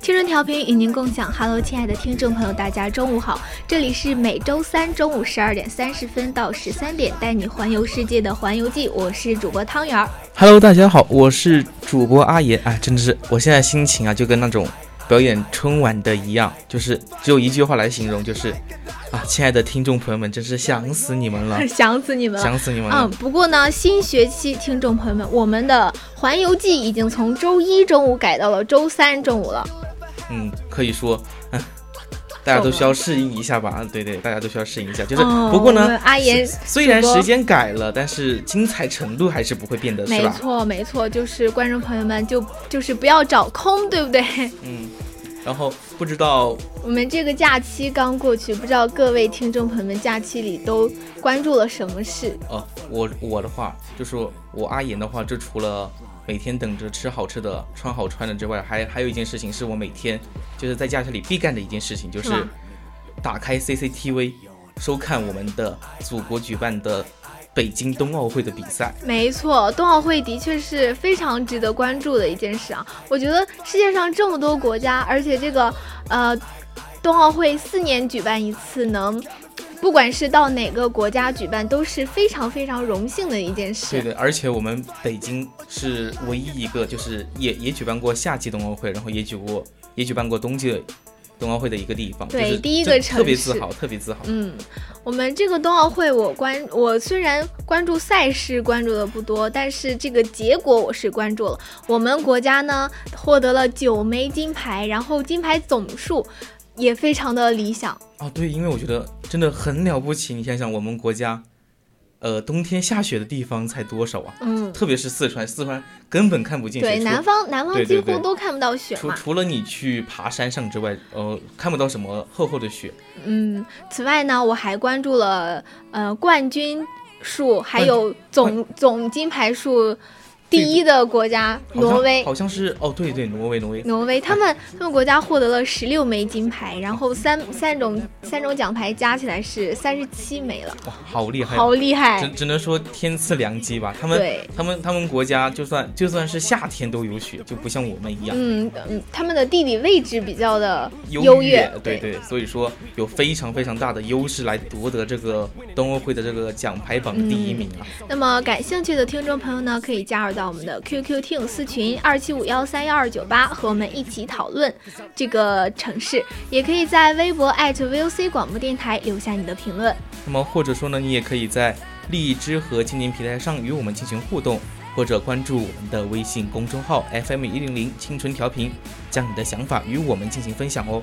青春调频与您共享，Hello，亲爱的听众朋友，大家中午好，这里是每周三中午十二点三十分到十三点带你环游世界的环游记，我是主播汤圆儿。Hello，大家好，我是主播阿言。哎，真的是，我现在心情啊，就跟那种表演春晚的一样，就是只有一句话来形容，就是。啊，亲爱的听众朋友们，真是想死你们了，想死你们了，想死你们了。嗯，不过呢，新学期听众朋友们，我们的环游记已经从周一中午改到了周三中午了。嗯，可以说，嗯，大家都需要适应一下吧。啊，对对，大家都需要适应一下。就是，不过呢，阿言虽然时间改了，但是精彩程度还是不会变的，是吧？没错，没错，就是观众朋友们就就是不要找空，对不对？嗯。然后不知道我们这个假期刚过去，不知道各位听众朋友们假期里都关注了什么事？哦，我我的话就是我阿言的话，就除了每天等着吃好吃的、穿好穿的之外，还还有一件事情是我每天就是在假期里必干的一件事情，就是打开 CCTV 收看我们的祖国举办的。北京冬奥会的比赛，没错，冬奥会的确是非常值得关注的一件事啊！我觉得世界上这么多国家，而且这个呃，冬奥会四年举办一次，能不管是到哪个国家举办，都是非常非常荣幸的一件事。对对，而且我们北京是唯一一个，就是也也举办过夏季冬奥会，然后也举过也举办过冬季。冬奥会的一个地方，对，第一个城市，特别自豪，特别自豪。嗯，我们这个冬奥会，我关，我虽然关注赛事关注的不多，但是这个结果我是关注了。我们国家呢获得了九枚金牌，然后金牌总数也非常的理想。哦，对，因为我觉得真的很了不起。你想想，我们国家。呃，冬天下雪的地方才多少啊？嗯，特别是四川，四川根本看不见雪。对，南方南方几乎都看不到雪除除了你去爬山上之外，呃，看不到什么厚厚的雪。嗯，此外呢，我还关注了呃冠军数，还有总总金牌数。第一的国家挪威，好像是哦，对对，挪威，挪威，挪威，他们他们国家获得了十六枚金牌，然后三三种三种奖牌加起来是三十七枚了，哇，好厉害，好厉害，只只能说天赐良机吧。他们他们他们国家就算就算是夏天都有雪，就不像我们一样。嗯嗯，他们的地理位置比较的优越，对对，所以说有非常非常大的优势来夺得这个冬奥会的这个奖牌榜第一名啊。那么感兴趣的听众朋友呢，可以加入。到我们的 QQ 听友私群二七五幺三幺二九八，和我们一起讨论这个城市，也可以在微博 @VOC 广播电台留下你的评论。那么或者说呢，你也可以在荔枝和蜻蜓平台上与我们进行互动，或者关注我们的微信公众号 FM 一零零青春调频，将你的想法与我们进行分享哦。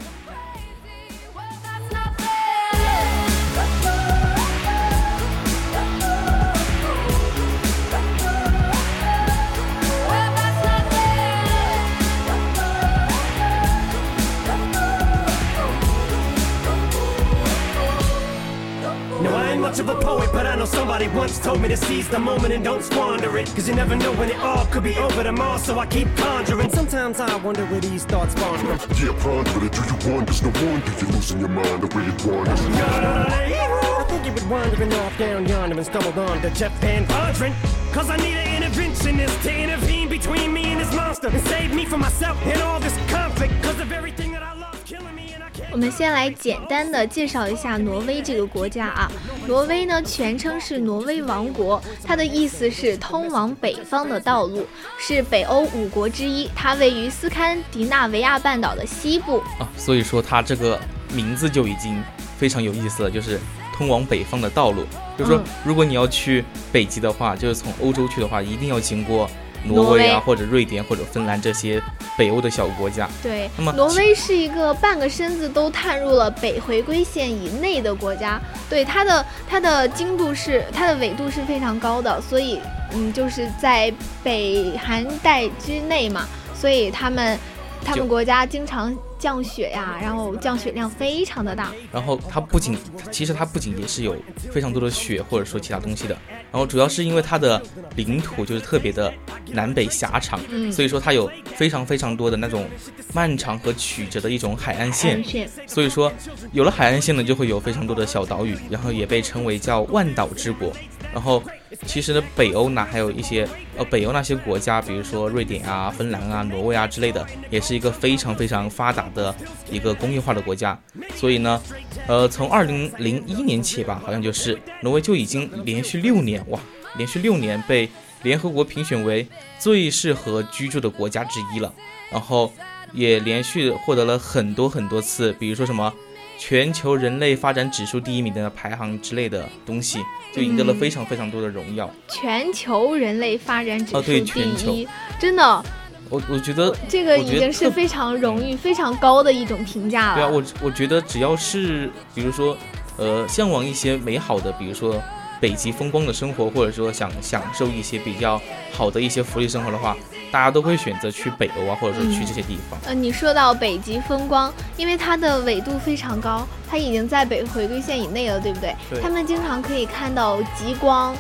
Once told me to seize the moment and don't squander it. Cause you never know when it all could be over tomorrow, so I keep conjuring. Sometimes I wonder where these thoughts spawn from. Yeah, ponder it. Do you wonder? There's no wonder you're losing your mind the way it wanders. I think you been wandering off down yonder and stumbled on to Jeff Van Vondren. Cause I need an interventionist to intervene between me and this monster and save me from myself and all this conflict. Cause of everything that I love killing me. 我们先来简单的介绍一下挪威这个国家啊。挪威呢，全称是挪威王国，它的意思是通往北方的道路，是北欧五国之一。它位于斯堪的纳维亚半岛的西部啊，所以说它这个名字就已经非常有意思了，就是通往北方的道路。就是说，如果你要去北极的话，就是从欧洲去的话，一定要经过挪威啊，或者瑞典或者芬兰这些北欧的小国家。对，那么挪威是一个半个身子都探入了北回归线以内的国家。对，它的它的经度是它的纬度是非常高的，所以嗯，就是在北寒带之内嘛，所以他们他们国家经常。降雪呀，然后降雪量非常的大。然后它不仅，其实它不仅也是有非常多的雪，或者说其他东西的。然后主要是因为它的领土就是特别的南北狭长，所以说它有非常非常多的那种漫长和曲折的一种海岸线。所以说有了海岸线呢，就会有非常多的小岛屿，然后也被称为叫万岛之国。然后其实呢，北欧呢还有一些呃北欧那些国家，比如说瑞典啊、芬兰啊、挪威啊之类的，也是一个非常非常发达的一个工业化的国家。所以呢，呃，从二零零一年起吧，好像就是挪威就已经连续六年哇，连续六年被联合国评选为最适合居住的国家之一了。然后也连续获得了很多很多次，比如说什么。全球人类发展指数第一名的排行之类的东西，就赢得了非常非常多的荣耀。全球人类发展指数第一，真的，我我觉得这个已经是非常荣誉、非常高的一种评价了。对啊，我我觉得只要是，比如说，呃，向往一些美好的，比如说。北极风光的生活，或者说想享受一些比较好的一些福利生活的话，大家都会选择去北欧啊，或者说去这些地方。呃，你说到北极风光，因为它的纬度非常高，它已经在北回归线以内了，对不对？对。他们经常可以看到极光，哦，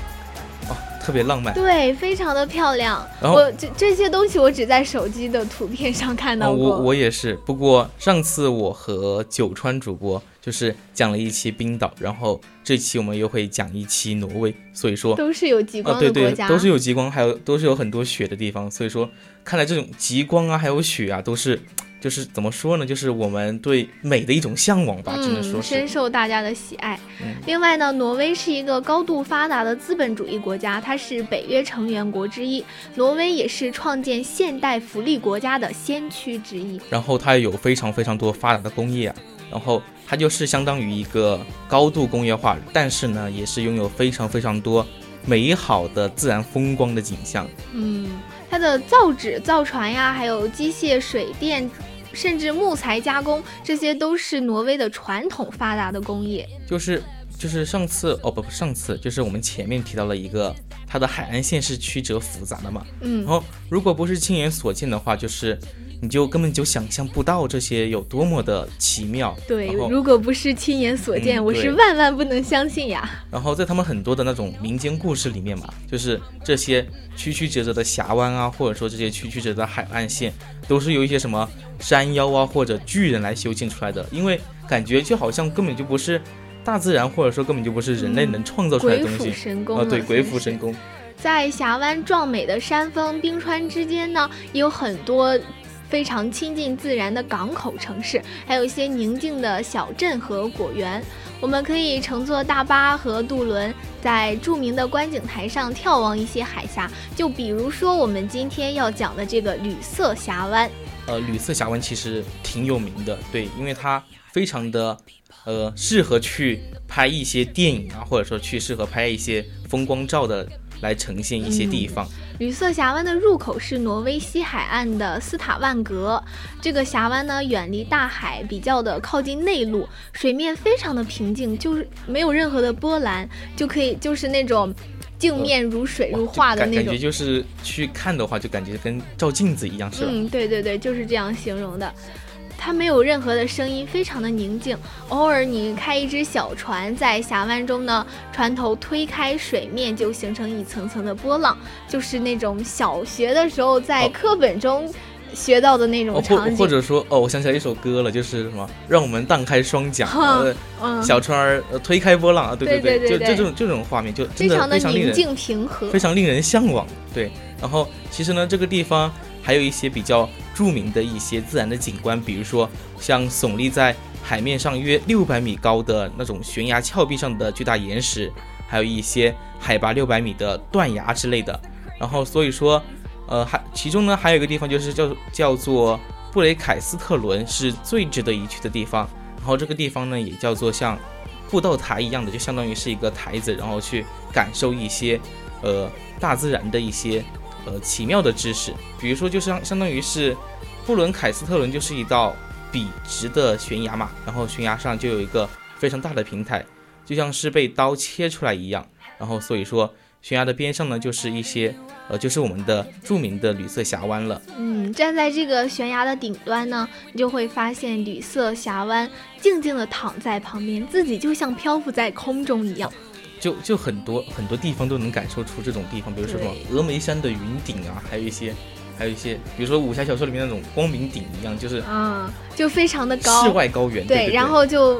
特别浪漫。对，非常的漂亮。然后这这些东西我只在手机的图片上看到过。我我也是，不过上次我和九川主播。就是讲了一期冰岛，然后这期我们又会讲一期挪威，所以说都是有极光的国家，都是有极光，还有都是有很多雪的地方，所以说看来这种极光啊，还有雪啊，都是就是怎么说呢，就是我们对美的一种向往吧，只能说深受大家的喜爱。另外呢，挪威是一个高度发达的资本主义国家，它是北约成员国之一，挪威也是创建现代福利国家的先驱之一。然后它也有非常非常多发达的工业啊，然后。它就是相当于一个高度工业化，但是呢，也是拥有非常非常多美好的自然风光的景象。嗯，它的造纸、造船呀，还有机械、水电，甚至木材加工，这些都是挪威的传统发达的工业。就是就是上次哦不不上次就是我们前面提到了一个，它的海岸线是曲折复杂的嘛。嗯，然后如果不是亲眼所见的话，就是。你就根本就想象不到这些有多么的奇妙。对，如果不是亲眼所见，我是万万不能相信呀。然后在他们很多的那种民间故事里面嘛，就是这些曲曲折折的峡湾啊，或者说这些曲曲折折的海岸线，都是由一些什么山妖啊或者巨人来修建出来的。因为感觉就好像根本就不是大自然，或者说根本就不是人类能创造出来的东西。啊，对，鬼斧神工。在峡湾壮美的山峰、冰川之间呢，也有很多。非常亲近自然的港口城市，还有一些宁静的小镇和果园。我们可以乘坐大巴和渡轮，在著名的观景台上眺望一些海峡。就比如说我们今天要讲的这个旅色峡湾。呃，旅色峡湾其实挺有名的，对，因为它非常的，呃，适合去拍一些电影啊，或者说去适合拍一些风光照的。来呈现一些地方。旅色峡湾的入口是挪威西海岸的斯塔万格。这个峡湾呢，远离大海，比较的靠近内陆，水面非常的平静，就是没有任何的波澜，就可以就是那种镜面如水如画的那种感觉。就是去看的话，就感觉跟照镜子一样，是吧？嗯，对对对，就是这样形容的。它没有任何的声音，非常的宁静。偶尔你开一只小船在峡湾中呢，船头推开，水面就形成一层层的波浪，就是那种小学的时候在课本中学到的那种场景。或或者说，哦，我想起来一首歌了，就是什么，让我们荡开双桨，小船儿推开波浪啊，对对对，就就这种这种画面，就真的非常的宁静平和，非常令人向往。对，然后其实呢，这个地方。还有一些比较著名的一些自然的景观，比如说像耸立在海面上约六百米高的那种悬崖峭壁上的巨大岩石，还有一些海拔六百米的断崖之类的。然后，所以说，呃，还其中呢还有一个地方就是叫叫做布雷凯斯特伦，是最值得一去的地方。然后这个地方呢也叫做像布道台一样的，就相当于是一个台子，然后去感受一些呃大自然的一些呃奇妙的知识，比如说就相相当于是布伦凯斯特伦就是一道笔直的悬崖嘛，然后悬崖上就有一个非常大的平台，就像是被刀切出来一样，然后所以说。悬崖的边上呢，就是一些，呃，就是我们的著名的旅色峡湾了。嗯，站在这个悬崖的顶端呢，你就会发现旅色峡湾静静地躺在旁边，自己就像漂浮在空中一样。就就很多很多地方都能感受出这种地方，比如说什么峨眉山的云顶啊，还有一些，还有一些，比如说武侠小说里面那种光明顶一样，就是啊，就非常的高，世外高原。对，然后就。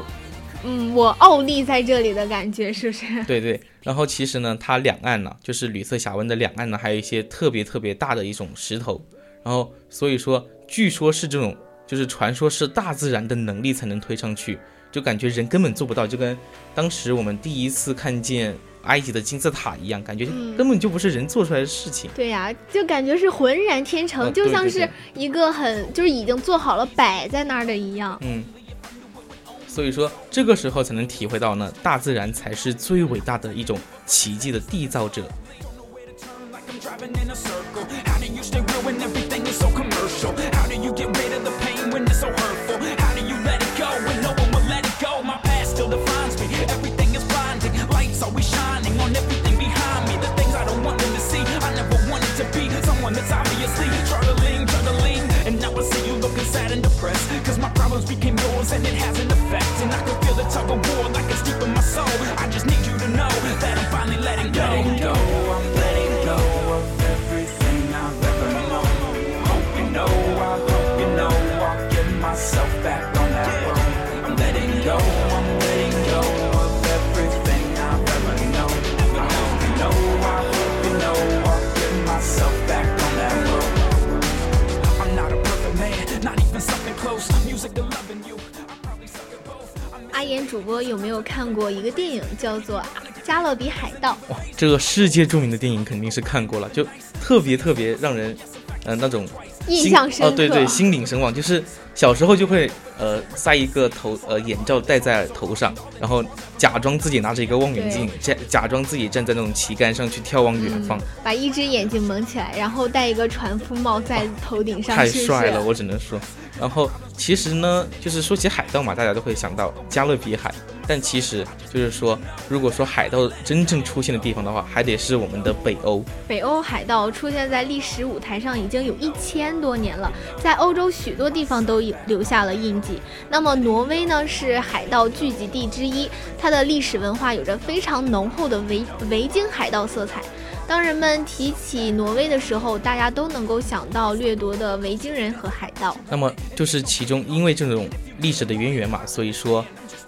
嗯，我傲立在这里的感觉是不是？对对，然后其实呢，它两岸呢，就是旅色峡湾的两岸呢，还有一些特别特别大的一种石头，然后所以说，据说是这种，就是传说是大自然的能力才能推上去，就感觉人根本做不到，就跟当时我们第一次看见埃及的金字塔一样，感觉根本就不是人做出来的事情。对呀，就感觉是浑然天成，就像是一个很就是已经做好了摆在那儿的一样。嗯。所以说，这个时候才能体会到呢，大自然才是最伟大的一种奇迹的缔造者。阿主播有没有看过一个电影叫做《加勒比海盗》？哇，这个世界著名的电影肯定是看过了，就特别特别让人，呃，那种印象深刻。哦，对对，心领神往，就是小时候就会呃塞一个头呃眼罩戴在头上，然后假装自己拿着一个望远镜，假假装自己站在那种旗杆上去眺望远方，把一只眼睛蒙起来，然后戴一个船夫帽在头顶上，太帅了，我只能说。然后其实呢，就是说起海盗嘛，大家都会想到加勒比海。但其实就是说，如果说海盗真正出现的地方的话，还得是我们的北欧。北欧海盗出现在历史舞台上已经有一千多年了，在欧洲许多地方都留下了印记。那么挪威呢，是海盗聚集地之一，它的历史文化有着非常浓厚的维维京海盗色彩。当人们提起挪威的时候，大家都能够想到掠夺的维京人和海盗。那么就是其中因为这种历史的渊源嘛，所以说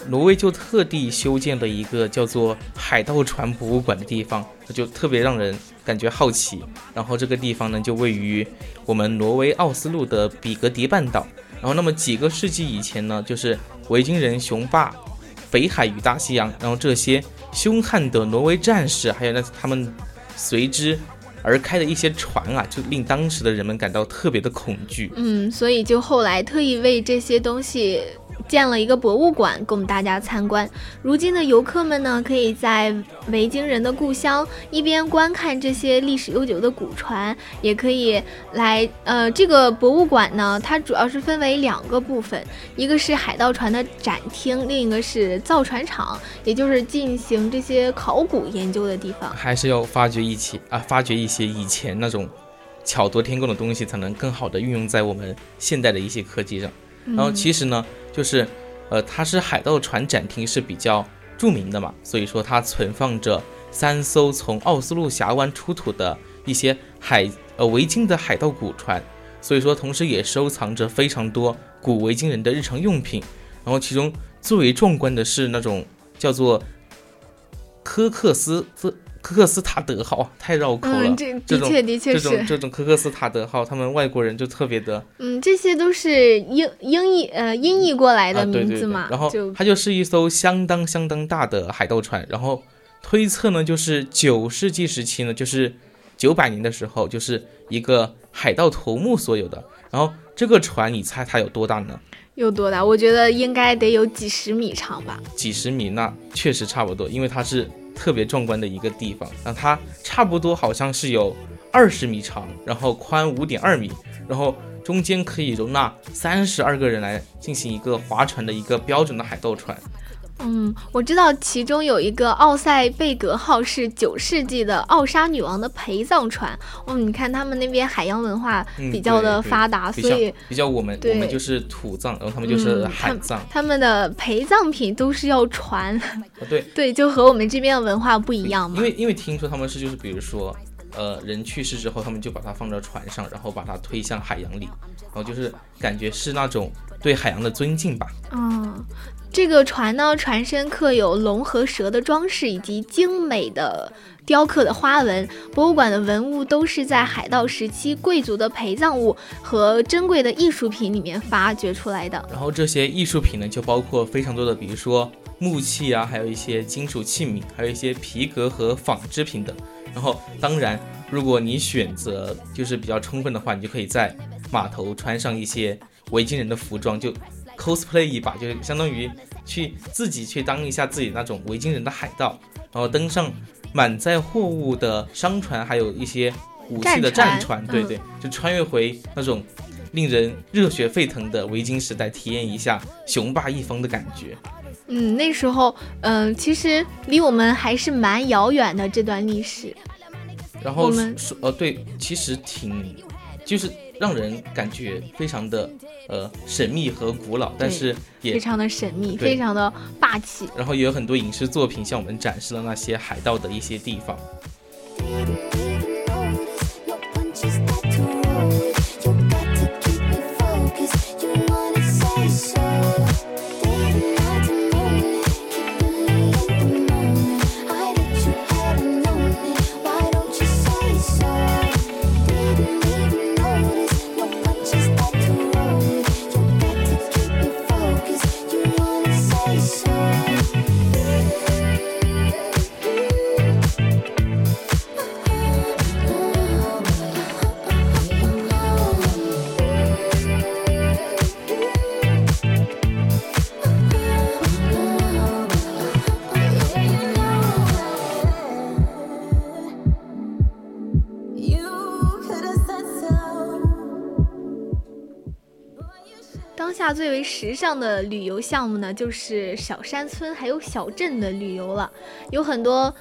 挪威就特地修建了一个叫做海盗船博物馆的地方，就特别让人感觉好奇。然后这个地方呢，就位于我们挪威奥斯陆的比格迪半岛。然后那么几个世纪以前呢，就是维京人雄霸北海与大西洋，然后这些凶悍的挪威战士，还有那他们。随之而开的一些船啊，就令当时的人们感到特别的恐惧。嗯，所以就后来特意为这些东西。建了一个博物馆供大家参观。如今的游客们呢，可以在维京人的故乡一边观看这些历史悠久的古船，也可以来呃这个博物馆呢，它主要是分为两个部分，一个是海盗船的展厅，另一个是造船厂，也就是进行这些考古研究的地方。还是要发掘一些啊，发掘一些以前那种巧夺天工的东西，才能更好的运用在我们现代的一些科技上。然后其实呢。就是，呃，它是海盗船展厅是比较著名的嘛，所以说它存放着三艘从奥斯陆峡湾出土的一些海呃维京的海盗古船，所以说同时也收藏着非常多古维京人的日常用品，然后其中最为壮观的是那种叫做科克斯。科克斯塔德号太绕口了，这的确的确是这种这种科克斯塔德号，他们外国人就特别的，嗯，这些都是英英译呃音译过来的名字嘛，然后它就是一艘相当相当大的海盗船，然后推测呢，就是九世纪时期呢，就是九百年的时候，就是一个海盗头目所有的，然后这个船你猜它有多大呢？有多大？我觉得应该得有几十米长吧。几十米，那确实差不多，因为它是特别壮观的一个地方。那它差不多好像是有二十米长，然后宽五点二米，然后中间可以容纳三十二个人来进行一个划船的一个标准的海盗船。嗯，我知道其中有一个奥赛贝格号是九世纪的奥沙女王的陪葬船。嗯，你看他们那边海洋文化比较的发达，所以比较我们我们就是土葬，然后他们就是海葬。他们的陪葬品都是要船。对 对，就和我们这边的文化不一样嘛。因为因为听说他们是就是比如说，呃，人去世之后，他们就把它放到船上，然后把它推向海洋里，然后就是感觉是那种对海洋的尊敬吧。嗯。这个船呢，船身刻有龙和蛇的装饰，以及精美的雕刻的花纹。博物馆的文物都是在海盗时期贵族的陪葬物和珍贵的艺术品里面发掘出来的。然后这些艺术品呢，就包括非常多的，比如说木器啊，还有一些金属器皿，还有一些皮革和纺织品等。然后，当然，如果你选择就是比较充分的话，你就可以在码头穿上一些维京人的服装，就。Cosplay 一把，就是相当于去自己去当一下自己那种维京人的海盗，然后登上满载货物的商船，还有一些武器的战船，对对，就穿越回那种令人热血沸腾的维京时代，体验一下雄霸一方的感觉。嗯，那时候，嗯，其实离我们还是蛮遥远的这段历史。然后说，呃，对，其实挺，就是让人感觉非常的。呃，神秘和古老，但是也非常的神秘，非常的霸气。然后也有很多影视作品向我们展示了那些海盗的一些地方。时尚的旅游项目呢，就是小山村还有小镇的旅游了。有很多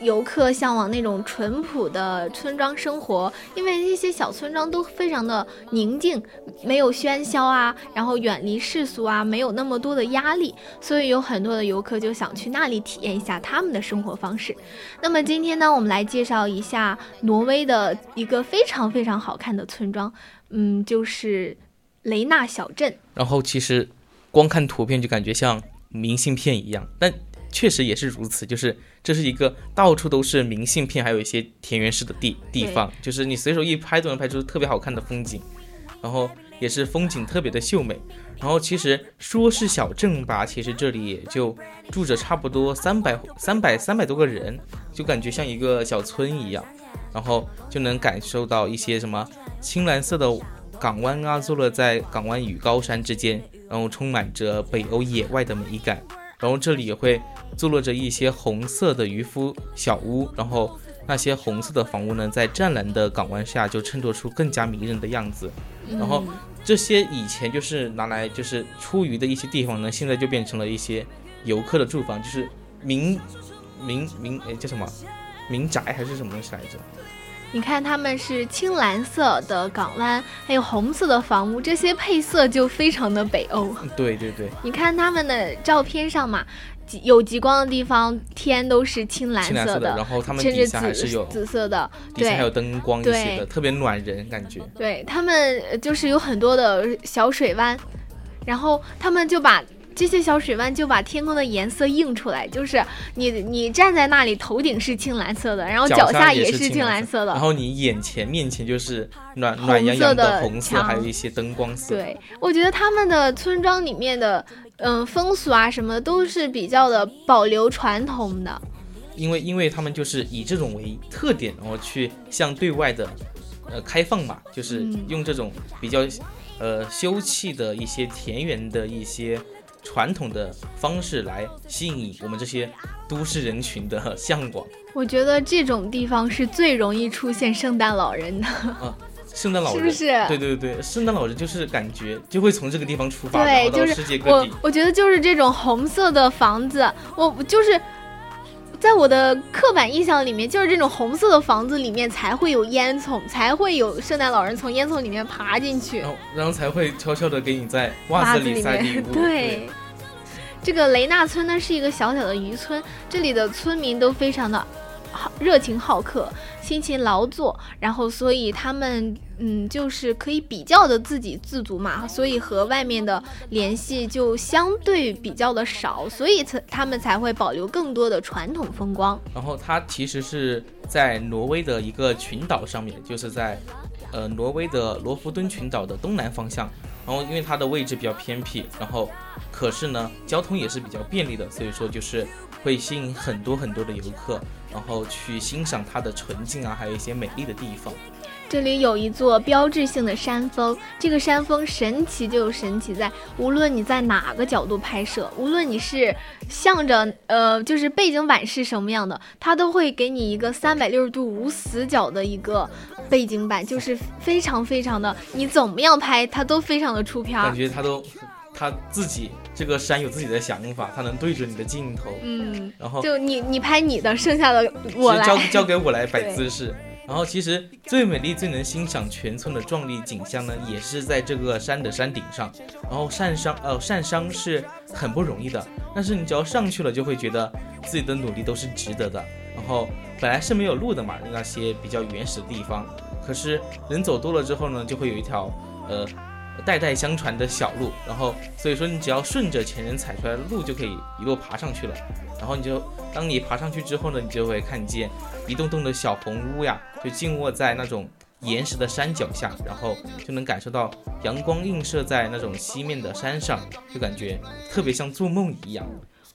游客向往那种淳朴的村庄生活，因为那些小村庄都非常的宁静，没有喧嚣啊，然后远离世俗啊，没有那么多的压力，所以有很多的游客就想去那里体验一下他们的生活方式。那么今天呢，我们来介绍一下挪威的一个非常非常好看的村庄，嗯，就是。雷纳小镇，然后其实光看图片就感觉像明信片一样，但确实也是如此，就是这是一个到处都是明信片，还有一些田园式的地地方，就是你随手一拍都能拍出特别好看的风景，然后也是风景特别的秀美。然后其实说是小镇吧，其实这里也就住着差不多三百三百三百多个人，就感觉像一个小村一样，然后就能感受到一些什么青蓝色的。港湾啊，坐落在港湾与高山之间，然后充满着北欧野外的美感。然后这里也会坐落着一些红色的渔夫小屋，然后那些红色的房屋呢，在湛蓝的港湾下就衬托出更加迷人的样子。然后这些以前就是拿来就是出鱼的一些地方呢，现在就变成了一些游客的住房，就是民民民哎叫什么民宅还是什么东西来着？你看，他们是青蓝色的港湾，还有红色的房屋，这些配色就非常的北欧。对对对，你看他们的照片上嘛，有极光的地方，天都是青蓝色的，然后他们底下还是有紫色的，对，还有灯光一些的，特别暖人感觉。对他们就是有很多的小水湾，然后他们就把。这些小水湾就把天空的颜色映出来，就是你你站在那里，头顶是青蓝色的，然后脚下也是青蓝色的，然后你眼前面前就是暖暖洋洋的红色，还有一些灯光色。对，我觉得他们的村庄里面的嗯风俗啊什么都是比较的保留传统的，因为因为他们就是以这种为特点，然后去向对外的呃开放嘛，就是用这种比较。呃休憩的一些田园的一些传统的方式来吸引我们这些都市人群的向往。我觉得这种地方是最容易出现圣诞老人的。啊，圣诞老人是不是对对对，圣诞老人就是感觉就会从这个地方出发，然对，就是世界各我。，我觉得就是这种红色的房子，我就是在我的刻板印象里面，就是这种红色的房子里面才会有烟囱，才会有圣诞老人从烟囱里面爬进去然。后，然后才会悄悄的给你在袜 袜子里塞礼面物。，对。这个雷纳村呢是一个小小的渔村，这里的村民都非常的热情好客，辛勤劳作，然后所以他们嗯就是可以比较的自给自足嘛，所以和外面的联系就相对比较的少，所以才他们才会保留更多的传统风光。然后它其实是在挪威的一个群岛上面，就是在呃挪威的罗弗敦群岛的东南方向。然后因为它的位置比较偏僻，然后可是呢交通也是比较便利的，所以说就是会吸引很多很多的游客，然后去欣赏它的纯净啊，还有一些美丽的地方。这里有一座标志性的山峰，这个山峰神奇就神奇在，无论你在哪个角度拍摄，无论你是向着呃，就是背景板是什么样的，它都会给你一个三百六十度无死角的一个背景板，就是非常非常的，你怎么样拍它都非常的出片儿感。觉它都它自己这个山有自己的想法，它能对准你的镜头，嗯，然后就你你拍你的，剩下的我来交。交给我来摆姿势。然后其实最美丽、最能欣赏全村的壮丽景象呢，也是在这个山的山顶上。然后上山呃上山是很不容易的，但是你只要上去了，就会觉得自己的努力都是值得的。然后本来是没有路的嘛，那些比较原始的地方，可是人走多了之后呢，就会有一条呃代代相传的小路，然后所以说你只要顺着前人踩出来的路，就可以一路爬上去了。然后你就当你爬上去之后呢，你就会看见一栋栋的小红屋呀，就静卧在那种岩石的山脚下，然后就能感受到阳光映射在那种西面的山上，就感觉特别像做梦一样，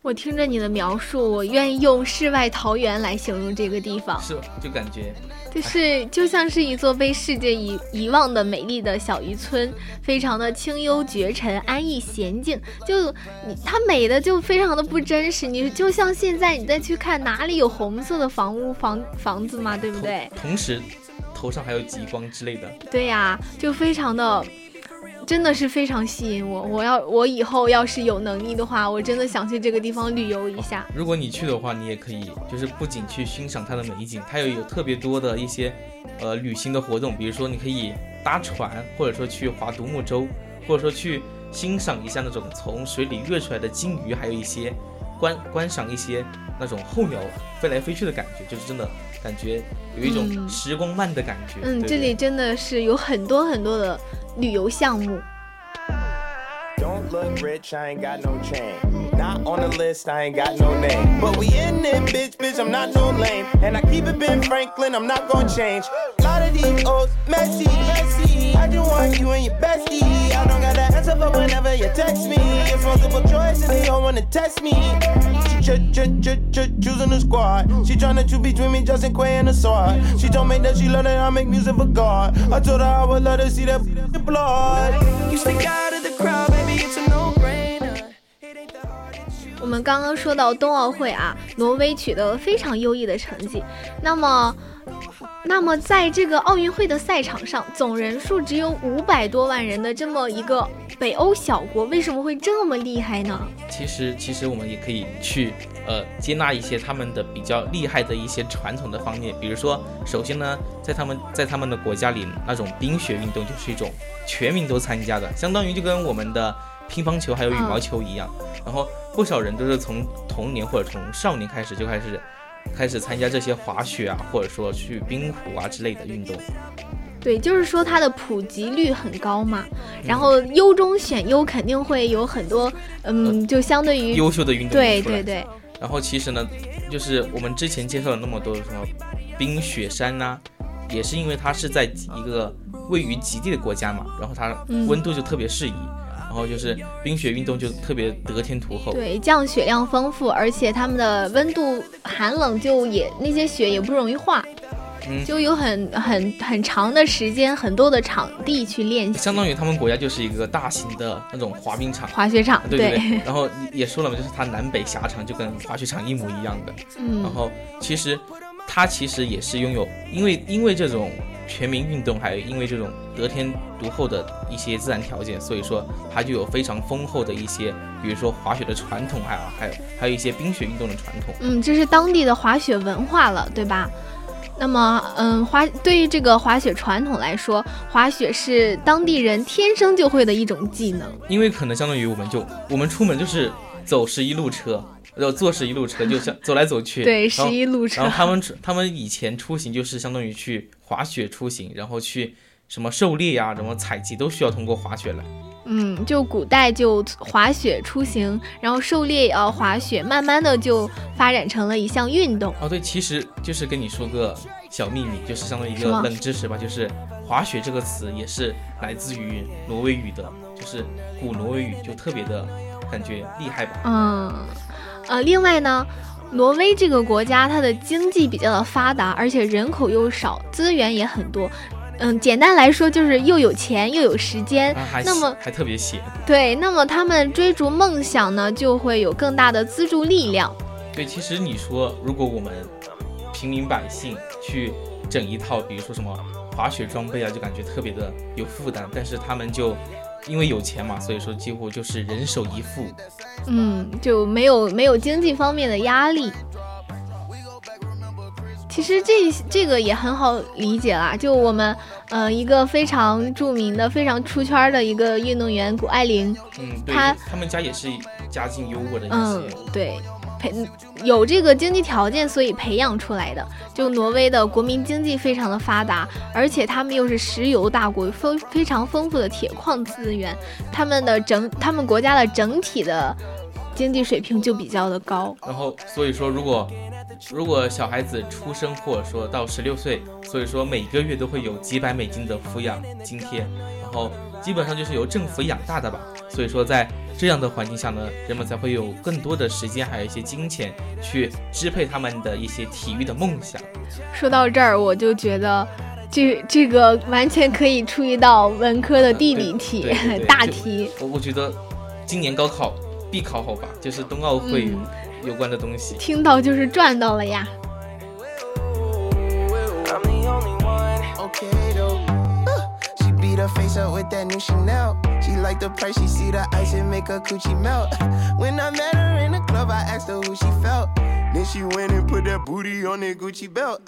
我听着你的描述，我愿意用世外桃源来形容这个地方。是就感觉就是就像是一座被世界遗遗忘的美丽的小渔村，非常的清幽绝尘、安逸娴静。就你它美的就非常的不真实，你就像现在你再去看哪里有红色的房屋房房子嘛，对不对？同时头上还有极光之类的。对呀、就非常的。真的是非常吸引我，我要我以后要是有能力的话，我真的想去这个地方旅游一下。如果你去的话，你也可以就是不仅去欣赏它的美景，它有有特别多的一些呃旅行的活动，比如说你可以搭船，或者说去划独木舟，或者说去欣赏一下那种从水里跃出来的金鱼，还有一些观观赏一些那种候鸟飞来飞去的感觉，就是真的感觉有一种嗯时光慢的感觉。嗯，对对这里真的是有很多很多的旅游项目。Don't look rich, I ain't got no chain. Not on the list, I ain't got no name. But we in it, bitch, bitch, I'm not no lame. And I keep it Ben Franklin, I'm not gonna change. lot of these old messy, messy. I just want you and your bestie. I don't got the answer for whenever you text me. It's multiple choice and they don't wanna test me. Ch- ch- ch- ch- choosing the squad. She tryna choose between me, Justin Quay and the sword. She told me that she love that I make music for God. I told her I would love to see that blood. You stick out of the crowd, 我们刚刚说到冬奥会啊，挪威取得了非常优异的成绩。那么，那么在这个奥运会的赛场上，总人数只有五百多万人的这么一个北欧小国，为什么会这么厉害呢？其实，其实我们也可以去呃接纳一些他们的比较厉害的一些传统的方面，比如说，首先呢，在他们在他们的国家里，那种冰雪运动就是一种全民都参加的，相当于就跟我们的乒乓球还有羽毛球一样。然后不少人都是从童年或者从少年开始就开始开始参加这些滑雪啊，或者说去冰壶啊之类的运动。对，就是说它的普及率很高嘛，然后优中选优，肯定会有很多，嗯，就相对于优秀的运动对员出来对对，然后其实呢，就是我们之前介绍了那么多什么冰雪山呐、也是因为它是在一个位于极地的国家嘛，然后它嗯温度就特别适宜，然后就是冰雪运动就特别得天独厚。对，降雪量丰富，而且它们的温度寒冷，就也那些雪也不容易化。嗯就有很很很长的时间，很多的场地去练习。相当于他们国家就是一个大型的那种滑冰场。滑雪场，对对对，然后也说了嘛，就是它南北狭长，就跟滑雪场一模一样的。嗯然后其实它其实也是拥有，因为因为这种全民运动，还有因为这种得天独厚的一些自然条件，所以说它就有非常丰厚的一些，比如说滑雪的传统，还有还有还有一些冰雪运动的传统。嗯，这是当地的滑雪文化了，对吧？那么，嗯，滑对于这个滑雪传统来说，滑雪是当地人天生就会的一种技能。因为可能相当于我们就我们出门就是走十一路车，呃坐十一路车，就像走来走去。对，十一路车然后。他们他们以前出行就是相当于去滑雪出行，然后去什么狩猎呀、什么采集都需要通过滑雪来。嗯，就古代就滑雪出行，然后狩猎也要滑雪，慢慢的就发展成了一项运动。哦，对，其实就是跟你说个小秘密，就是相当于一个冷知识吧，就是滑雪这个词也是来自于挪威语的，就是古挪威语，就特别的感觉厉害吧。嗯，呃，另外呢，挪威这个国家它的经济比较的发达，而且人口又少，资源也很多。嗯，简单来说就是又有钱又有时间。啊，那么还特别闲。对，那么他们追逐梦想呢，就会有更大的资助力量。对，其实你说，如果我们平民百姓去整一套，比如说什么滑雪装备啊，就感觉特别的有负担。但是他们就因为有钱嘛，所以说几乎就是人手一副。嗯，就没有没有经济方面的压力。其实这这个也很好理解啦，就我们呃一个非常著名的、非常出圈的一个运动员谷爱凌，嗯，对，他们家也是家境优渥的一嗯些。，对，培有这个经济条件，所以培养出来的。就挪威的国民经济非常的发达，而且他们又是石油大国，丰非常丰富的铁矿资源，他们的整他们国家的整体的经济水平就比较的高。然后所以说，如果如果小孩子出生或者说到十六岁，所以说每个月都会有几百美金的抚养津贴，后基本上就是由政府养大的吧。所以说在这样的环境下呢，人们才会有更多的时间，还有一些金钱去支配他们的一些体育的梦想。说到这儿，我就觉得。这这个完全可以出一道文科的地理题、对对对 大题。我我觉得今年高考必考好吧，就是冬奥会嗯有关的东西。听到就是赚到了呀！The face up with that new Chanel. She like the price, she see the ice and make her coochie melt. When I met her in the club, I asked her who she felt. Then she went and put that booty on that Gucci belt.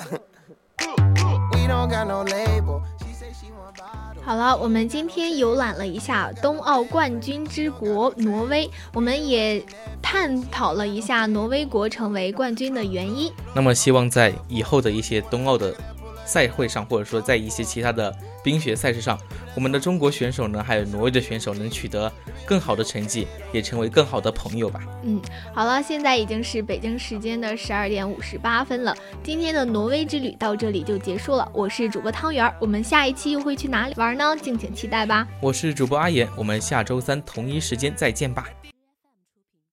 we don't got no label. She said she want bottle. 好了，我们今天游览了一下冬奥冠军之国挪威，我们也探讨了一下挪威国成为冠军的原因。那么希望在以后的一些冬奥的赛会上，或者说在一些其他的冰雪赛事上，我们的中国选手呢，还有挪威的选手能取得更好的成绩，也成为更好的朋友吧。嗯，好了，现在已经是北京时间的十二点五十八分了，今天的挪威之旅到这里就结束了。我是主播汤圆儿，我们下一期又会去哪里玩呢？敬请期待吧。我是主播阿言，我们下周三同一时间再见吧。